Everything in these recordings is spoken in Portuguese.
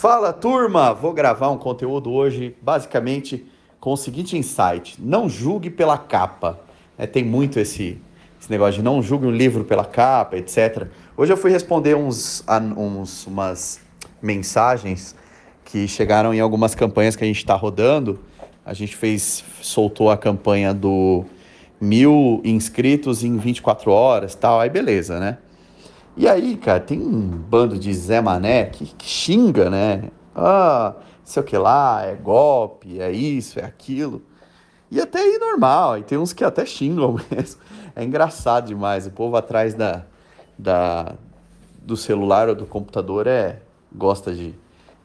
Fala turma, vou gravar um conteúdo hoje basicamente com o seguinte insight: não julgue pela capa. É, tem muito esse, esse negócio de não julgue um livro pela capa, etc. Hoje eu fui responder uns, uns umas mensagens que chegaram em algumas campanhas que a gente está rodando. A gente fez, soltou a campanha do mil inscritos em 24 horas, tal. Aí beleza, né? E aí, cara, tem um bando de Zé Mané que, que xinga, né? Ah, sei o que lá, é golpe, é isso, é aquilo. E até aí normal, e tem uns que até xingam mesmo. É engraçado demais. O povo atrás da, da, do celular ou do computador é gosta de,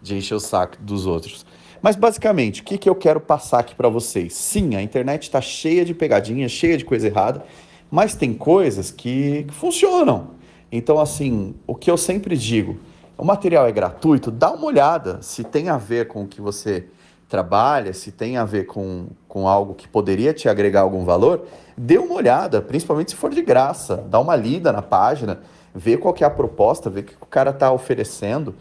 de encher o saco dos outros. Mas basicamente, o que, que eu quero passar aqui para vocês? Sim, a internet está cheia de pegadinhas, cheia de coisa errada, mas tem coisas que, que funcionam. Então, assim, o que eu sempre digo, o material é gratuito, dá uma olhada se tem a ver com o que você trabalha, se tem a ver com, com algo que poderia te agregar algum valor, dê uma olhada, principalmente se for de graça, dá uma lida na página, vê qual é a proposta, vê o que o cara está oferecendo,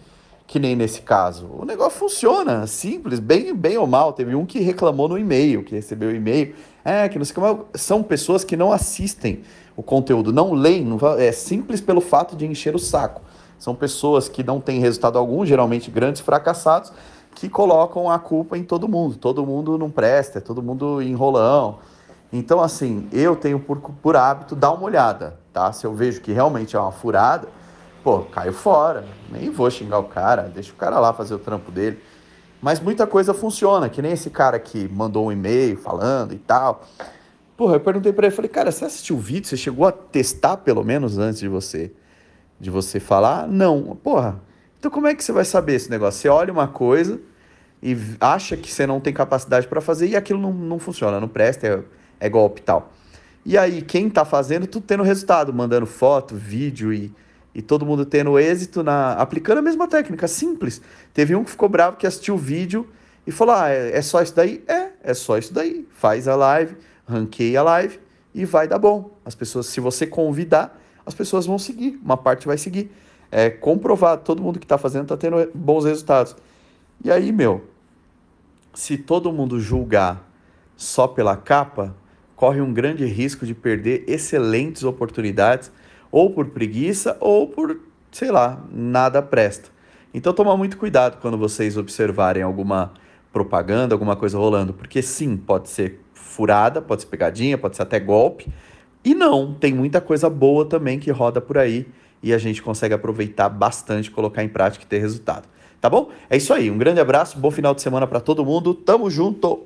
que nem nesse caso. O negócio funciona, simples, bem, bem ou mal. Teve um que reclamou no e-mail, que recebeu e-mail, é, que não sei como. São pessoas que não assistem o conteúdo, não leem, não, é simples pelo fato de encher o saco. São pessoas que não têm resultado algum, geralmente grandes fracassados, que colocam a culpa em todo mundo. Todo mundo não presta, é todo mundo enrolão. Então, assim, eu tenho por, por hábito dar uma olhada, tá? Se eu vejo que realmente é uma furada, pô, caio fora. Nem vou xingar o cara, deixa o cara lá fazer o trampo dele. Mas muita coisa funciona, que nem esse cara que mandou um e-mail falando e tal. Porra, eu perguntei para ele, falei, cara, você assistiu o vídeo? Você chegou a testar pelo menos antes de você de você falar? Não. Porra, então como é que você vai saber esse negócio? Você olha uma coisa e acha que você não tem capacidade para fazer e aquilo não, não funciona, não presta, é, é golpe e tal. E aí, quem tá fazendo, tudo tendo resultado, mandando foto, vídeo e, e todo mundo tendo êxito na aplicando a mesma técnica, simples. Teve um que ficou bravo que assistiu o vídeo e falou: Ah, é, é só isso daí? É, é só isso daí. Faz a live ranqueia a live e vai dar bom. As pessoas, se você convidar, as pessoas vão seguir, uma parte vai seguir. É comprovado, todo mundo que está fazendo está tendo bons resultados. E aí, meu, se todo mundo julgar só pela capa, corre um grande risco de perder excelentes oportunidades, ou por preguiça, ou por, sei lá, nada presta. Então, toma muito cuidado quando vocês observarem alguma propaganda, alguma coisa rolando, porque sim, pode ser furada, pode ser pegadinha, pode ser até golpe. E não, tem muita coisa boa também que roda por aí e a gente consegue aproveitar bastante, colocar em prática e ter resultado. Tá bom? É isso aí. Um grande abraço, bom final de semana para todo mundo. Tamo junto.